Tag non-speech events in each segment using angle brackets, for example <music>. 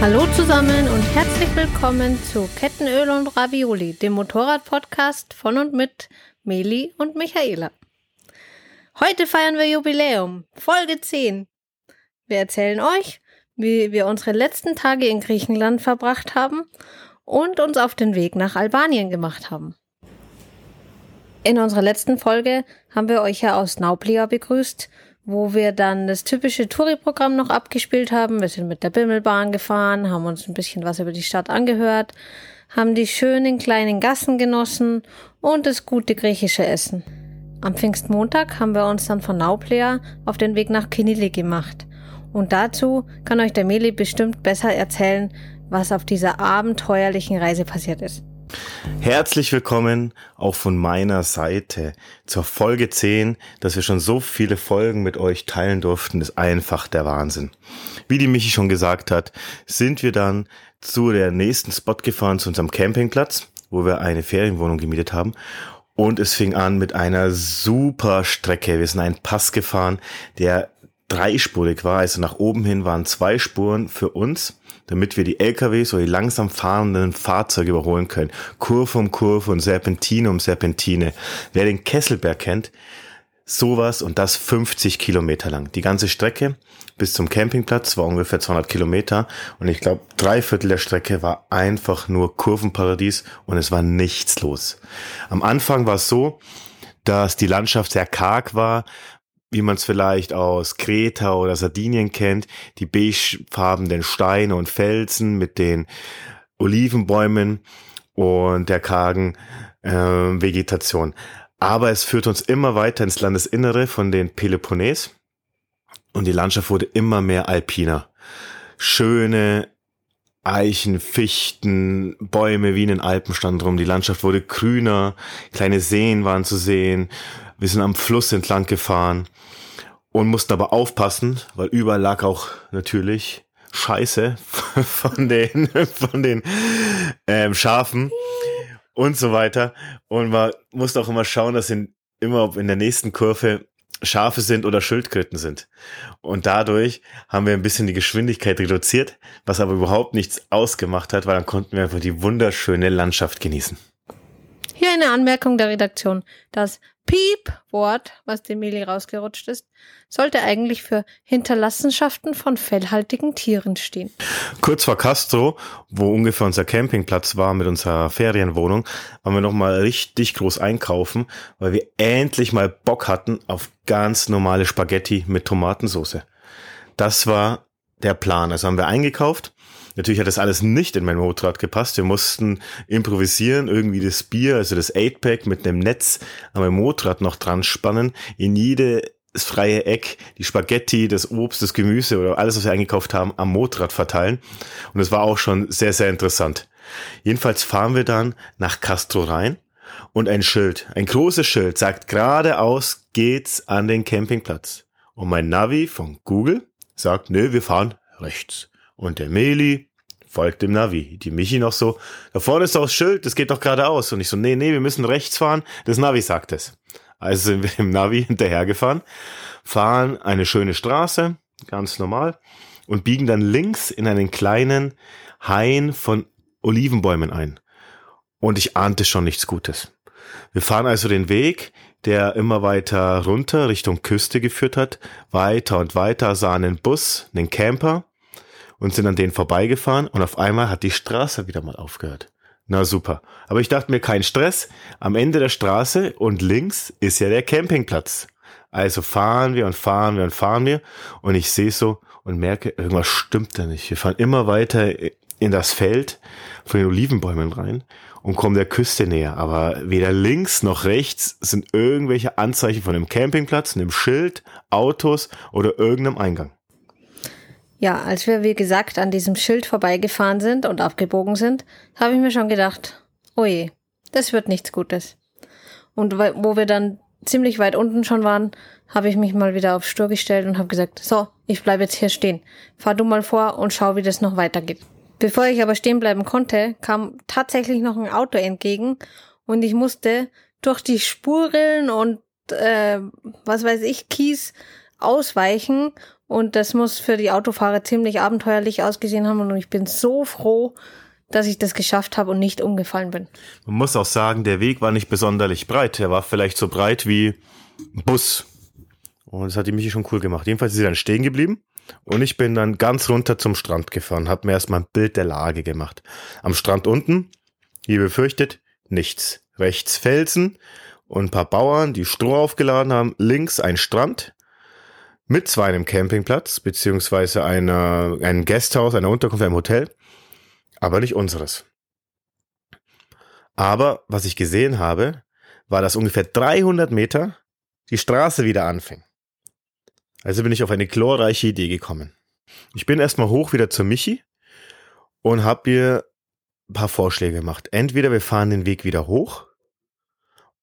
Hallo zusammen und herzlich willkommen zu Kettenöl und Ravioli, dem Motorrad-Podcast von und mit Meli und Michaela. Heute feiern wir Jubiläum, Folge 10. Wir erzählen euch, wie wir unsere letzten Tage in Griechenland verbracht haben und uns auf den Weg nach Albanien gemacht haben. In unserer letzten Folge haben wir euch ja aus Nauplia begrüßt wo wir dann das typische Touri-Programm noch abgespielt haben. Wir sind mit der Bimmelbahn gefahren, haben uns ein bisschen was über die Stadt angehört, haben die schönen kleinen Gassen genossen und das gute griechische Essen. Am Pfingstmontag haben wir uns dann von Nauplea auf den Weg nach Kinili gemacht. Und dazu kann euch der Meli bestimmt besser erzählen, was auf dieser abenteuerlichen Reise passiert ist. Herzlich willkommen auch von meiner Seite zur Folge 10, dass wir schon so viele Folgen mit euch teilen durften, ist einfach der Wahnsinn. Wie die Michi schon gesagt hat, sind wir dann zu der nächsten Spot gefahren, zu unserem Campingplatz, wo wir eine Ferienwohnung gemietet haben. Und es fing an mit einer super Strecke. Wir sind einen Pass gefahren, der dreispurig war. Also nach oben hin waren zwei Spuren für uns damit wir die LKWs oder die langsam fahrenden Fahrzeuge überholen können. Kurve um Kurve und Serpentine um Serpentine. Wer den Kesselberg kennt, sowas und das 50 Kilometer lang. Die ganze Strecke bis zum Campingplatz war ungefähr 200 Kilometer und ich glaube, drei Viertel der Strecke war einfach nur Kurvenparadies und es war nichts los. Am Anfang war es so, dass die Landschaft sehr karg war, wie man es vielleicht aus Kreta oder Sardinien kennt, die beigefarbenen Steine und Felsen mit den Olivenbäumen und der kargen äh, Vegetation. Aber es führt uns immer weiter ins Landesinnere von den Peloponnes und die Landschaft wurde immer mehr alpiner. Schöne Eichen, Fichten, Bäume wie in den Alpen standen rum. Die Landschaft wurde grüner, kleine Seen waren zu sehen. Wir sind am Fluss entlang gefahren und mussten aber aufpassen, weil überall lag auch natürlich Scheiße <laughs> von den, von den ähm, Schafen und so weiter. Und man musste auch immer schauen, dass in, immer in der nächsten Kurve Schafe sind oder Schildkröten sind. Und dadurch haben wir ein bisschen die Geschwindigkeit reduziert, was aber überhaupt nichts ausgemacht hat, weil dann konnten wir einfach die wunderschöne Landschaft genießen. Hier eine Anmerkung der Redaktion. Das Piep-Wort, was dem Meli rausgerutscht ist, sollte eigentlich für Hinterlassenschaften von fellhaltigen Tieren stehen. Kurz vor Castro, wo ungefähr unser Campingplatz war mit unserer Ferienwohnung, waren wir nochmal richtig groß einkaufen, weil wir endlich mal Bock hatten auf ganz normale Spaghetti mit Tomatensauce. Das war der Plan. Also haben wir eingekauft Natürlich hat das alles nicht in mein Motorrad gepasst. Wir mussten improvisieren, irgendwie das Bier, also das 8-Pack mit einem Netz an meinem Motorrad noch dran spannen, in jede das freie Eck, die Spaghetti, das Obst, das Gemüse oder alles, was wir eingekauft haben, am Motorrad verteilen. Und das war auch schon sehr, sehr interessant. Jedenfalls fahren wir dann nach Castro rein und ein Schild, ein großes Schild sagt geradeaus geht's an den Campingplatz. Und mein Navi von Google sagt, nö, wir fahren rechts. Und der Meli folgt dem Navi. Die Michi noch so, da vorne ist doch das Schild, das geht doch geradeaus. Und ich so, nee, nee, wir müssen rechts fahren. Das Navi sagt es. Also sind wir <laughs> dem Navi hinterhergefahren, fahren eine schöne Straße, ganz normal, und biegen dann links in einen kleinen Hain von Olivenbäumen ein. Und ich ahnte schon nichts Gutes. Wir fahren also den Weg, der immer weiter runter Richtung Küste geführt hat, weiter und weiter, sah einen Bus, einen Camper, und sind an denen vorbeigefahren und auf einmal hat die Straße wieder mal aufgehört. Na super. Aber ich dachte mir, kein Stress. Am Ende der Straße und links ist ja der Campingplatz. Also fahren wir und fahren wir und fahren wir und ich sehe so und merke, irgendwas stimmt da nicht. Wir fahren immer weiter in das Feld von den Olivenbäumen rein und kommen der Küste näher. Aber weder links noch rechts sind irgendwelche Anzeichen von einem Campingplatz, einem Schild, Autos oder irgendeinem Eingang. Ja, als wir, wie gesagt, an diesem Schild vorbeigefahren sind und abgebogen sind, habe ich mir schon gedacht, oh je, das wird nichts Gutes. Und wo wir dann ziemlich weit unten schon waren, habe ich mich mal wieder auf Stur gestellt und habe gesagt, so, ich bleibe jetzt hier stehen. Fahr du mal vor und schau, wie das noch weitergeht. Bevor ich aber stehen bleiben konnte, kam tatsächlich noch ein Auto entgegen und ich musste durch die Spurrillen und äh, was weiß ich, Kies ausweichen Und das muss für die Autofahrer ziemlich abenteuerlich ausgesehen haben. Und ich bin so froh, dass ich das geschafft habe und nicht umgefallen bin. Man muss auch sagen, der Weg war nicht besonderlich breit. Er war vielleicht so breit wie ein Bus. Und das hat die Michi schon cool gemacht. Jedenfalls ist sie dann stehen geblieben. Und ich bin dann ganz runter zum Strand gefahren, habe mir erstmal ein Bild der Lage gemacht. Am Strand unten, wie befürchtet, nichts. Rechts Felsen und ein paar Bauern, die Stroh aufgeladen haben. Links ein Strand mit zwar einem Campingplatz, beziehungsweise einer, einem Gasthaus, einer Unterkunft, einem Hotel, aber nicht unseres. Aber was ich gesehen habe, war, dass ungefähr 300 Meter die Straße wieder anfing. Also bin ich auf eine glorreiche Idee gekommen. Ich bin erstmal hoch wieder zur Michi und habe ihr ein paar Vorschläge gemacht. Entweder wir fahren den Weg wieder hoch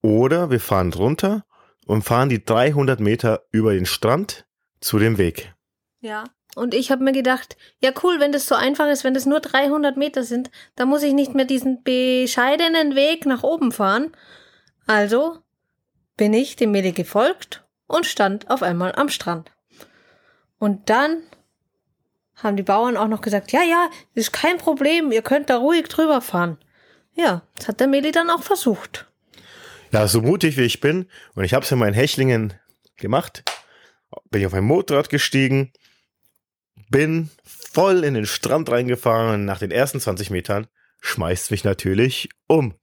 oder wir fahren drunter und fahren die 300 Meter über den Strand zu dem Weg. Ja. Und ich habe mir gedacht, ja cool, wenn das so einfach ist, wenn das nur 300 Meter sind, dann muss ich nicht mehr diesen bescheidenen Weg nach oben fahren. Also bin ich dem Medi gefolgt und stand auf einmal am Strand. Und dann haben die Bauern auch noch gesagt, ja, ja, ist kein Problem, ihr könnt da ruhig drüber fahren. Ja, das hat der Meli dann auch versucht. Ja, so mutig wie ich bin, und ich habe es in Hechlingen gemacht, bin ich auf ein Motorrad gestiegen, bin voll in den Strand reingefahren, nach den ersten 20 Metern schmeißt mich natürlich um.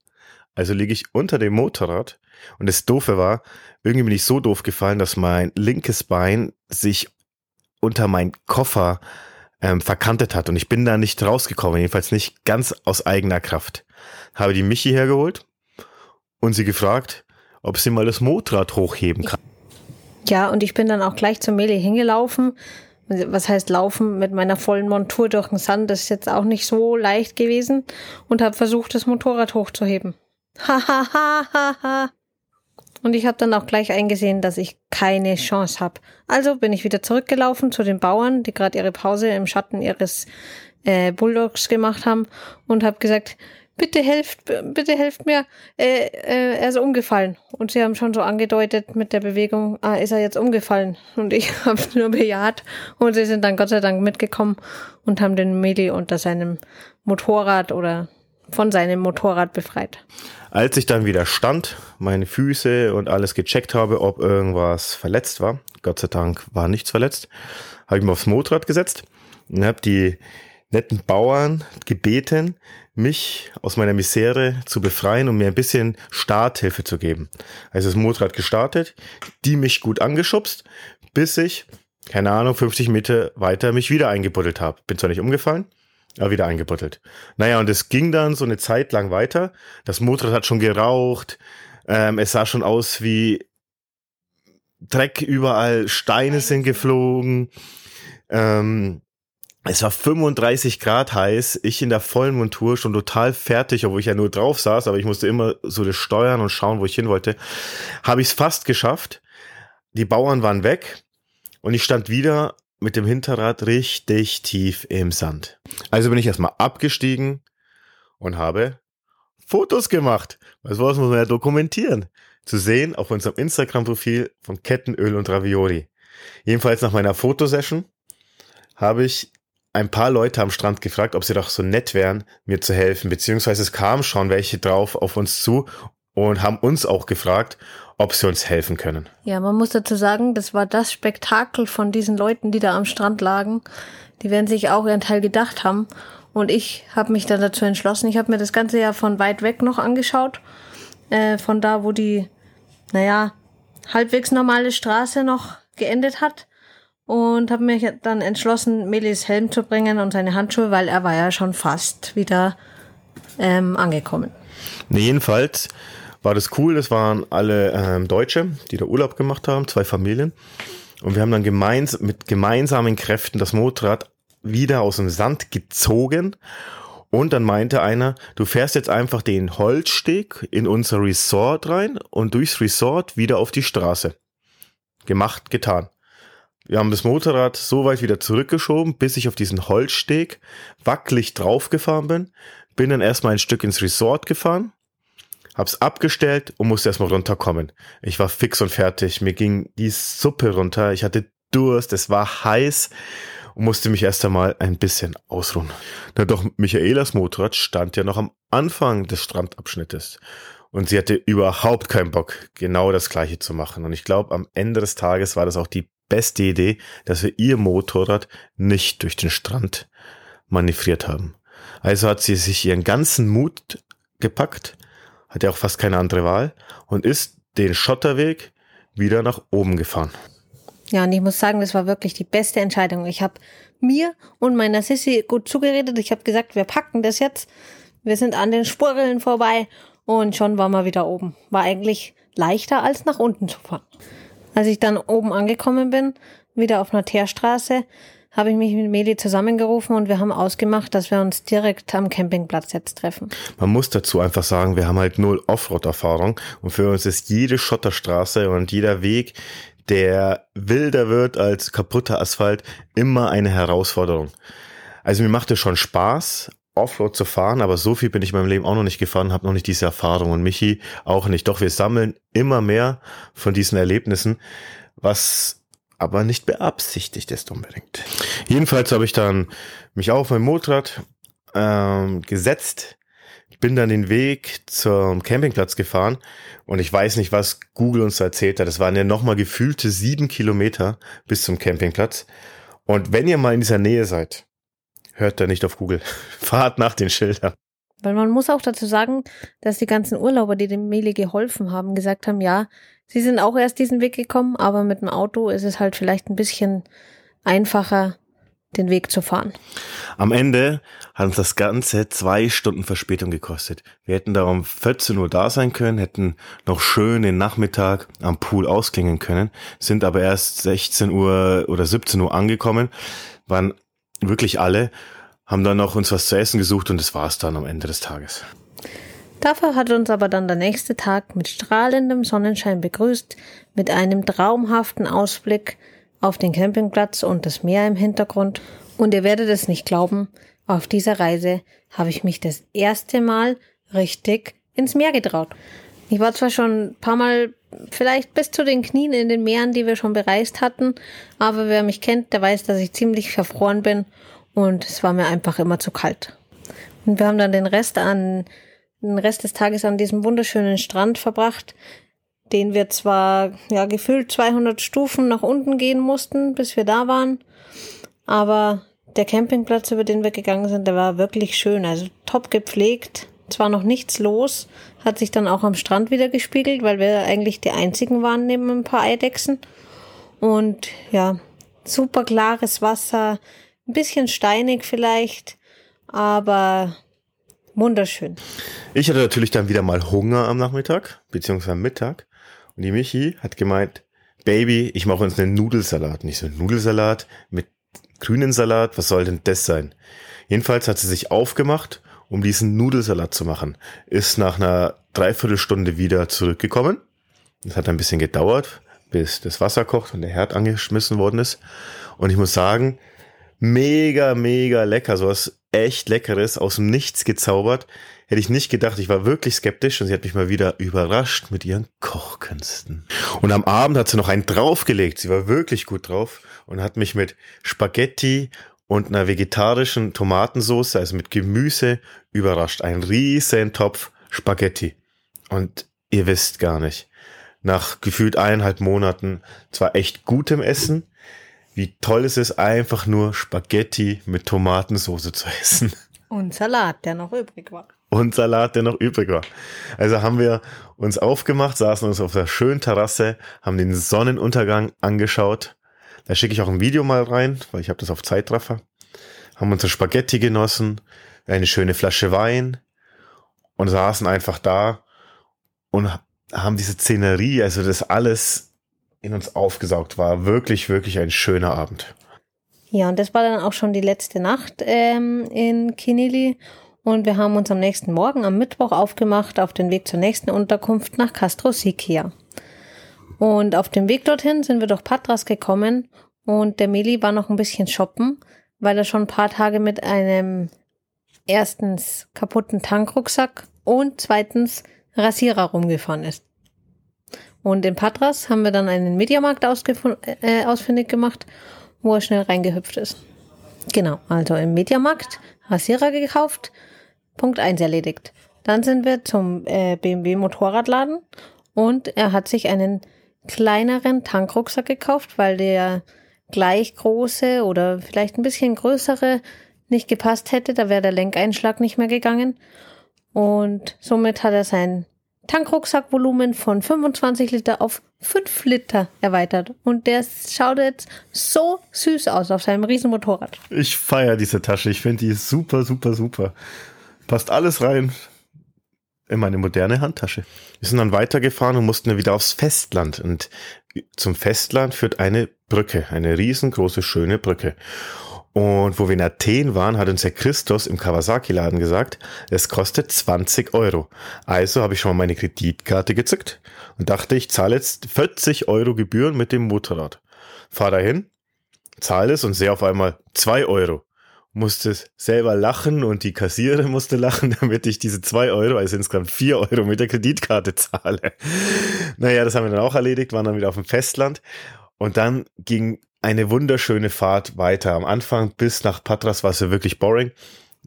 Also liege ich unter dem Motorrad und das Doofe war, irgendwie bin ich so doof gefallen, dass mein linkes Bein sich unter mein Koffer ähm, verkantet hat und ich bin da nicht rausgekommen, jedenfalls nicht ganz aus eigener Kraft. Habe die Michi hergeholt und sie gefragt, ob sie mal das Motorrad hochheben kann. Ja, und ich bin dann auch gleich zur Meli hingelaufen. Was heißt laufen mit meiner vollen Montur durch den Sand? Das ist jetzt auch nicht so leicht gewesen und habe versucht, das Motorrad hochzuheben. Hahaha. Und ich habe dann auch gleich eingesehen, dass ich keine Chance habe. Also bin ich wieder zurückgelaufen zu den Bauern, die gerade ihre Pause im Schatten ihres äh, Bulldogs gemacht haben und habe gesagt, bitte helft, bitte helft mir, äh, äh, er ist umgefallen. Und sie haben schon so angedeutet mit der Bewegung, ah, ist er jetzt umgefallen. Und ich <laughs> habe nur bejaht und sie sind dann Gott sei Dank mitgekommen und haben den Medi unter seinem Motorrad oder von seinem Motorrad befreit. Als ich dann wieder stand, meine Füße und alles gecheckt habe, ob irgendwas verletzt war, Gott sei Dank war nichts verletzt, habe ich mich aufs Motorrad gesetzt und habe die netten Bauern gebeten, mich aus meiner Misere zu befreien und mir ein bisschen Starthilfe zu geben. Also das Motorrad gestartet, die mich gut angeschubst, bis ich, keine Ahnung, 50 Meter weiter mich wieder eingebuddelt habe. Bin zwar nicht umgefallen, aber wieder eingebuttelt. Naja, und es ging dann so eine Zeit lang weiter. Das Motorrad hat schon geraucht. Ähm, es sah schon aus wie Dreck überall. Steine sind geflogen. Ähm, es war 35 Grad heiß. Ich in der vollen Montur schon total fertig, obwohl ich ja nur drauf saß, aber ich musste immer so das steuern und schauen, wo ich hin wollte. Habe ich es fast geschafft. Die Bauern waren weg. Und ich stand wieder mit dem Hinterrad richtig tief im Sand. Also bin ich erstmal abgestiegen und habe Fotos gemacht. Weil sowas muss man ja dokumentieren. Zu sehen auf unserem Instagram-Profil von Kettenöl und Ravioli. Jedenfalls nach meiner Fotosession habe ich ein paar Leute am Strand gefragt, ob sie doch so nett wären, mir zu helfen. Beziehungsweise es kamen schon welche drauf auf uns zu und haben uns auch gefragt, ob sie uns helfen können. Ja, man muss dazu sagen, das war das Spektakel von diesen Leuten, die da am Strand lagen. Die werden sich auch ihren Teil gedacht haben. Und ich habe mich dann dazu entschlossen. Ich habe mir das Ganze ja von weit weg noch angeschaut. Äh, von da, wo die, naja, halbwegs normale Straße noch geendet hat. Und habe mich dann entschlossen, Melis Helm zu bringen und seine Handschuhe, weil er war ja schon fast wieder ähm, angekommen. Nee, jedenfalls war das cool. Das waren alle ähm, Deutsche, die da Urlaub gemacht haben, zwei Familien. Und wir haben dann gemeins mit gemeinsamen Kräften das Motorrad wieder aus dem Sand gezogen. Und dann meinte einer, du fährst jetzt einfach den Holzsteg in unser Resort rein und durchs Resort wieder auf die Straße. Gemacht, getan. Wir haben das Motorrad so weit wieder zurückgeschoben, bis ich auf diesen Holzsteg wackelig draufgefahren bin. Bin dann erstmal ein Stück ins Resort gefahren, hab's abgestellt und musste erstmal runterkommen. Ich war fix und fertig. Mir ging die Suppe runter. Ich hatte Durst, es war heiß und musste mich erst einmal ein bisschen ausruhen. Na doch, Michaelas Motorrad stand ja noch am Anfang des Strandabschnittes. Und sie hatte überhaupt keinen Bock, genau das gleiche zu machen. Und ich glaube, am Ende des Tages war das auch die beste Idee, dass wir ihr Motorrad nicht durch den Strand manövriert haben. Also hat sie sich ihren ganzen Mut gepackt, hat ja auch fast keine andere Wahl und ist den Schotterweg wieder nach oben gefahren. Ja, und ich muss sagen, das war wirklich die beste Entscheidung. Ich habe mir und meiner Sissy gut zugeredet. Ich habe gesagt, wir packen das jetzt. Wir sind an den Spurrillen vorbei und schon waren wir wieder oben. War eigentlich leichter als nach unten zu fahren. Als ich dann oben angekommen bin, wieder auf einer Teerstraße, habe ich mich mit Meli zusammengerufen und wir haben ausgemacht, dass wir uns direkt am Campingplatz jetzt treffen. Man muss dazu einfach sagen, wir haben halt null Offroad-Erfahrung und für uns ist jede Schotterstraße und jeder Weg, der wilder wird als kaputter Asphalt, immer eine Herausforderung. Also mir macht es schon Spaß, Offroad zu fahren, aber so viel bin ich in meinem Leben auch noch nicht gefahren, habe noch nicht diese Erfahrung und Michi auch nicht. Doch wir sammeln immer mehr von diesen Erlebnissen, was aber nicht beabsichtigt ist unbedingt. Jedenfalls habe ich dann mich auf mein Motorrad ähm, gesetzt, bin dann den Weg zum Campingplatz gefahren und ich weiß nicht, was Google uns erzählt hat. Es waren ja nochmal gefühlte sieben Kilometer bis zum Campingplatz. Und wenn ihr mal in dieser Nähe seid, hört da nicht auf Google. <laughs> Fahrt nach den Schildern. Weil man muss auch dazu sagen, dass die ganzen Urlauber, die dem Meli geholfen haben, gesagt haben, ja, sie sind auch erst diesen Weg gekommen, aber mit dem Auto ist es halt vielleicht ein bisschen einfacher, den Weg zu fahren. Am Ende hat uns das Ganze zwei Stunden Verspätung gekostet. Wir hätten da um 14 Uhr da sein können, hätten noch schön den Nachmittag am Pool ausklingen können, sind aber erst 16 Uhr oder 17 Uhr angekommen, waren wirklich alle, haben dann noch uns was zu essen gesucht und das war es dann am Ende des Tages. Dafür hat uns aber dann der nächste Tag mit strahlendem Sonnenschein begrüßt, mit einem traumhaften Ausblick auf den Campingplatz und das Meer im Hintergrund. Und ihr werdet es nicht glauben, auf dieser Reise habe ich mich das erste Mal richtig ins Meer getraut. Ich war zwar schon ein paar Mal vielleicht bis zu den Knien in den Meeren, die wir schon bereist hatten, aber wer mich kennt, der weiß, dass ich ziemlich verfroren bin und es war mir einfach immer zu kalt. Und wir haben dann den Rest an den Rest des Tages an diesem wunderschönen Strand verbracht, den wir zwar ja gefühlt 200 Stufen nach unten gehen mussten, bis wir da waren, aber der Campingplatz, über den wir gegangen sind, der war wirklich schön, also top gepflegt, zwar noch nichts los, hat sich dann auch am Strand wieder gespiegelt, weil wir eigentlich die einzigen waren neben ein paar Eidechsen. Und ja, super klares Wasser, ein bisschen steinig vielleicht, aber wunderschön. Ich hatte natürlich dann wieder mal Hunger am Nachmittag, beziehungsweise am Mittag. Und die Michi hat gemeint, Baby, ich mache uns einen Nudelsalat. Nicht so Nudelsalat mit grünen Salat, was soll denn das sein? Jedenfalls hat sie sich aufgemacht um diesen Nudelsalat zu machen. Ist nach einer Dreiviertelstunde wieder zurückgekommen. Es hat ein bisschen gedauert, bis das Wasser kocht und der Herd angeschmissen worden ist. Und ich muss sagen, mega, mega lecker. So was echt Leckeres aus dem Nichts gezaubert. Hätte ich nicht gedacht. Ich war wirklich skeptisch und sie hat mich mal wieder überrascht mit ihren Kochkünsten. Und am Abend hat sie noch einen draufgelegt. Sie war wirklich gut drauf und hat mich mit Spaghetti und einer vegetarischen Tomatensauce, also mit Gemüse, überrascht. Ein riesen Topf Spaghetti. Und ihr wisst gar nicht, nach gefühlt eineinhalb Monaten zwar echt gutem Essen, wie toll es ist, einfach nur Spaghetti mit Tomatensauce zu essen. Und Salat, der noch übrig war. Und Salat, der noch übrig war. Also haben wir uns aufgemacht, saßen uns auf der schönen Terrasse, haben den Sonnenuntergang angeschaut da schicke ich auch ein Video mal rein, weil ich habe das auf Zeitraffer. Haben unsere Spaghetti genossen, eine schöne Flasche Wein und saßen einfach da und haben diese Szenerie, also das alles in uns aufgesaugt war. Wirklich, wirklich ein schöner Abend. Ja, und das war dann auch schon die letzte Nacht ähm, in Kinili. Und wir haben uns am nächsten Morgen, am Mittwoch, aufgemacht auf den Weg zur nächsten Unterkunft nach Castro Siquia. Und auf dem Weg dorthin sind wir durch Patras gekommen und der Meli war noch ein bisschen shoppen, weil er schon ein paar Tage mit einem erstens kaputten Tankrucksack und zweitens Rasierer rumgefahren ist. Und in Patras haben wir dann einen Mediamarkt äh, ausfindig gemacht, wo er schnell reingehüpft ist. Genau, also im Mediamarkt Rasierer gekauft, Punkt 1 erledigt. Dann sind wir zum äh, BMW Motorradladen und er hat sich einen kleineren Tankrucksack gekauft, weil der gleich große oder vielleicht ein bisschen größere nicht gepasst hätte. Da wäre der Lenkeinschlag nicht mehr gegangen. Und somit hat er sein Tankrucksackvolumen von 25 Liter auf 5 Liter erweitert. Und der schaut jetzt so süß aus auf seinem riesen Motorrad. Ich feiere diese Tasche. Ich finde die super, super, super. Passt alles rein in meine moderne Handtasche. Wir sind dann weitergefahren und mussten dann wieder aufs Festland. Und zum Festland führt eine Brücke, eine riesengroße, schöne Brücke. Und wo wir in Athen waren, hat uns der Christos im Kawasaki-Laden gesagt, es kostet 20 Euro. Also habe ich schon mal meine Kreditkarte gezückt und dachte, ich zahle jetzt 40 Euro Gebühren mit dem Motorrad. Fahr dahin, zahle es und sehe auf einmal 2 Euro. Musste selber lachen und die Kassiererin musste lachen, <laughs> damit ich diese 2 Euro, also insgesamt 4 Euro mit der Kreditkarte zahle. Naja, das haben wir dann auch erledigt, waren dann wieder auf dem Festland. Und dann ging eine wunderschöne Fahrt weiter. Am Anfang bis nach Patras war es ja wirklich boring.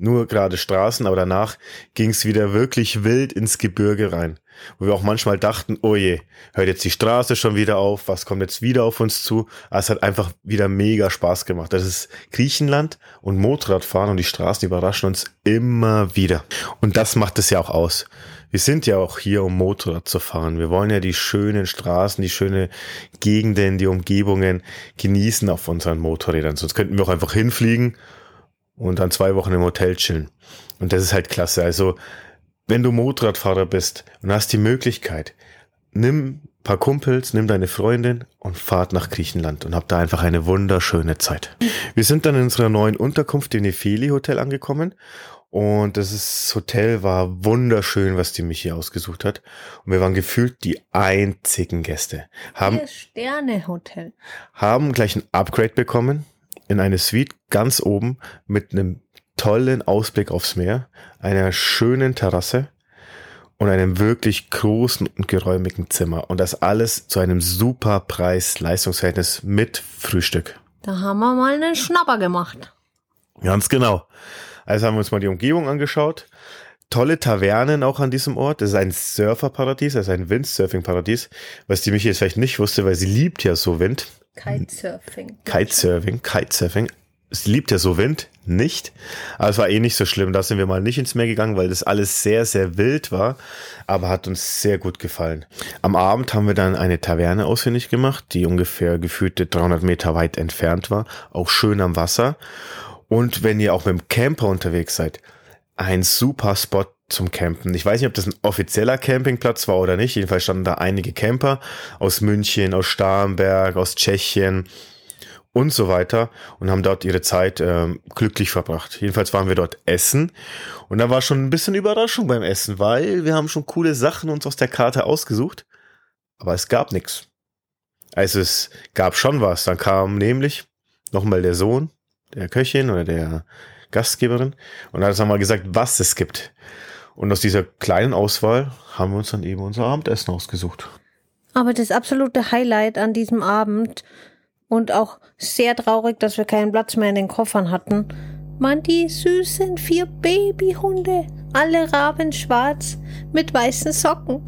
Nur gerade Straßen, aber danach ging es wieder wirklich wild ins Gebirge rein. Wo wir auch manchmal dachten, oh je, hört jetzt die Straße schon wieder auf, was kommt jetzt wieder auf uns zu? Aber es hat einfach wieder mega Spaß gemacht. Das ist Griechenland und Motorradfahren und die Straßen überraschen uns immer wieder. Und das macht es ja auch aus wir sind ja auch hier, um Motorrad zu fahren. Wir wollen ja die schönen Straßen, die schönen Gegenden, die Umgebungen genießen auf unseren Motorrädern. Sonst könnten wir auch einfach hinfliegen und dann zwei Wochen im Hotel chillen. Und das ist halt klasse. Also, wenn du Motorradfahrer bist und hast die Möglichkeit, nimm paar Kumpels, nimm deine Freundin und fahrt nach Griechenland und habt da einfach eine wunderschöne Zeit. Wir sind dann in unserer neuen Unterkunft im Nefeli Hotel angekommen und das Hotel war wunderschön, was die Michi ausgesucht hat. Und wir waren gefühlt die einzigen Gäste. Haben, Sterne Hotel. Haben gleich ein Upgrade bekommen in eine Suite ganz oben mit einem tollen Ausblick aufs Meer, einer schönen Terrasse und einem wirklich großen und geräumigen Zimmer. Und das alles zu einem super Preis-Leistungsverhältnis mit Frühstück. Da haben wir mal einen Schnapper gemacht. Ganz genau. Also haben wir uns mal die Umgebung angeschaut. Tolle Tavernen auch an diesem Ort. Das ist ein Surferparadies, also ein Windsurfing-Paradies, was die Michi jetzt vielleicht nicht wusste, weil sie liebt ja so Wind. Kitesurfing. Kitesurfing, Kitesurfing. Sie liebt ja so Wind, nicht. Aber es war eh nicht so schlimm. Da sind wir mal nicht ins Meer gegangen, weil das alles sehr, sehr wild war. Aber hat uns sehr gut gefallen. Am Abend haben wir dann eine Taverne ausfindig gemacht, die ungefähr gefühlte 300 Meter weit entfernt war. Auch schön am Wasser. Und wenn ihr auch mit dem Camper unterwegs seid, ein super Spot zum Campen. Ich weiß nicht, ob das ein offizieller Campingplatz war oder nicht. Jedenfalls standen da einige Camper aus München, aus Starnberg, aus Tschechien und so weiter und haben dort ihre Zeit äh, glücklich verbracht. Jedenfalls waren wir dort essen und da war schon ein bisschen Überraschung beim Essen, weil wir haben schon coole Sachen uns aus der Karte ausgesucht, aber es gab nichts. Also es gab schon was. Dann kam nämlich nochmal der Sohn der Köchin oder der Gastgeberin und dann haben wir gesagt, was es gibt. Und aus dieser kleinen Auswahl haben wir uns dann eben unser Abendessen ausgesucht. Aber das absolute Highlight an diesem Abend und auch sehr traurig, dass wir keinen Platz mehr in den Koffern hatten, waren die süßen vier Babyhunde, alle rabenschwarz mit weißen Socken.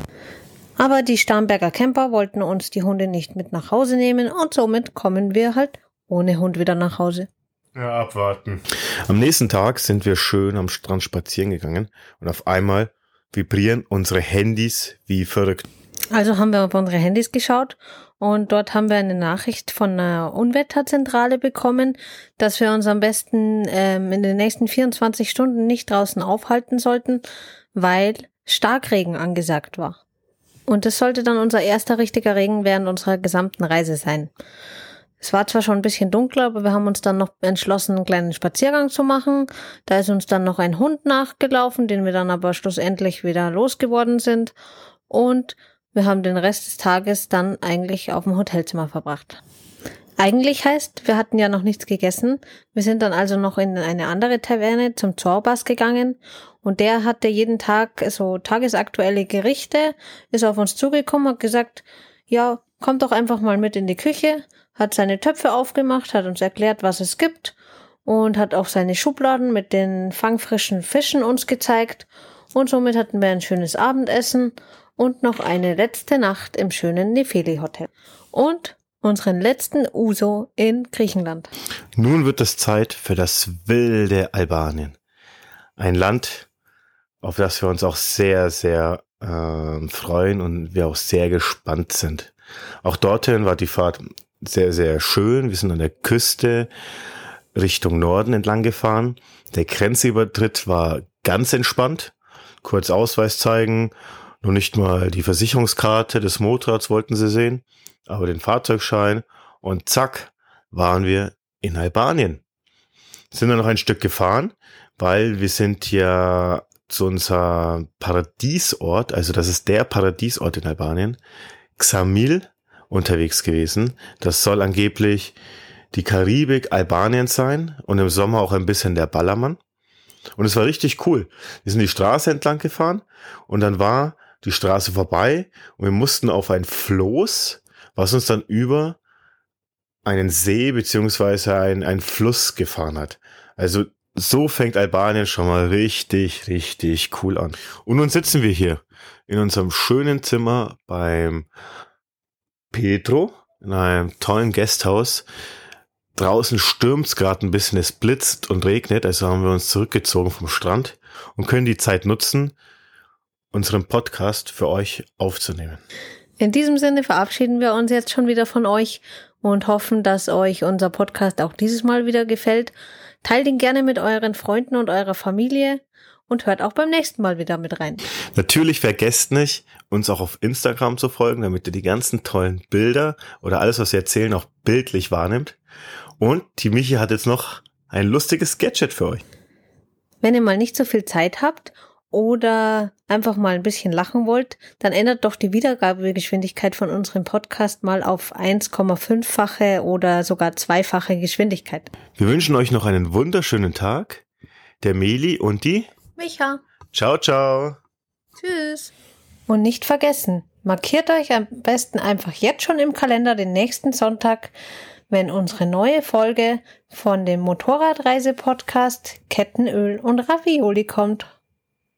Aber die Starnberger Camper wollten uns die Hunde nicht mit nach Hause nehmen und somit kommen wir halt ohne Hund wieder nach Hause. Ja, abwarten. Am nächsten Tag sind wir schön am Strand spazieren gegangen und auf einmal vibrieren unsere Handys wie verrückt. Also haben wir auf unsere Handys geschaut und dort haben wir eine Nachricht von einer Unwetterzentrale bekommen, dass wir uns am besten ähm, in den nächsten 24 Stunden nicht draußen aufhalten sollten, weil Starkregen angesagt war. Und das sollte dann unser erster richtiger Regen während unserer gesamten Reise sein. Es war zwar schon ein bisschen dunkler, aber wir haben uns dann noch entschlossen, einen kleinen Spaziergang zu machen. Da ist uns dann noch ein Hund nachgelaufen, den wir dann aber schlussendlich wieder losgeworden sind. Und wir haben den Rest des Tages dann eigentlich auf dem Hotelzimmer verbracht. Eigentlich heißt, wir hatten ja noch nichts gegessen. Wir sind dann also noch in eine andere Taverne zum Zorbas gegangen und der hatte jeden Tag so tagesaktuelle Gerichte, ist auf uns zugekommen, hat gesagt, ja, kommt doch einfach mal mit in die Küche, hat seine Töpfe aufgemacht, hat uns erklärt, was es gibt und hat auch seine Schubladen mit den fangfrischen Fischen uns gezeigt. Und somit hatten wir ein schönes Abendessen und noch eine letzte Nacht im schönen Nefeli Hotel. Und unseren letzten Uso in Griechenland. Nun wird es Zeit für das wilde Albanien. Ein Land, auf das wir uns auch sehr, sehr äh, freuen und wir auch sehr gespannt sind. Auch dorthin war die Fahrt sehr, sehr schön. Wir sind an der Küste Richtung Norden entlang gefahren. Der Grenzübertritt war ganz entspannt. Kurz Ausweis zeigen. Nur nicht mal die Versicherungskarte des Motorrads wollten sie sehen, aber den Fahrzeugschein. Und zack, waren wir in Albanien. Sind dann noch ein Stück gefahren, weil wir sind ja zu unser Paradiesort, also das ist der Paradiesort in Albanien, Xamil unterwegs gewesen. Das soll angeblich die Karibik Albaniens sein und im Sommer auch ein bisschen der Ballermann. Und es war richtig cool. Wir sind die Straße entlang gefahren und dann war die Straße vorbei und wir mussten auf ein Floß, was uns dann über einen See beziehungsweise ein, ein Fluss gefahren hat. Also so fängt Albanien schon mal richtig, richtig cool an. Und nun sitzen wir hier in unserem schönen Zimmer beim Petro in einem tollen Gasthaus. Draußen stürmt's gerade ein bisschen, es blitzt und regnet, also haben wir uns zurückgezogen vom Strand und können die Zeit nutzen, unseren Podcast für euch aufzunehmen. In diesem Sinne verabschieden wir uns jetzt schon wieder von euch und hoffen, dass euch unser Podcast auch dieses Mal wieder gefällt. Teilt ihn gerne mit euren Freunden und eurer Familie und hört auch beim nächsten Mal wieder mit rein. Natürlich vergesst nicht, uns auch auf Instagram zu folgen, damit ihr die ganzen tollen Bilder oder alles, was wir erzählen, auch bildlich wahrnimmt. Und die Michi hat jetzt noch ein lustiges Gadget für euch. Wenn ihr mal nicht so viel Zeit habt oder einfach mal ein bisschen lachen wollt, dann ändert doch die Wiedergabegeschwindigkeit von unserem Podcast mal auf 1,5-fache oder sogar zweifache Geschwindigkeit. Wir wünschen euch noch einen wunderschönen Tag. Der Meli und die Micha. Ciao, ciao. Tschüss. Und nicht vergessen, markiert euch am besten einfach jetzt schon im Kalender den nächsten Sonntag, wenn unsere neue Folge von dem Motorradreise-Podcast Kettenöl und Ravioli kommt.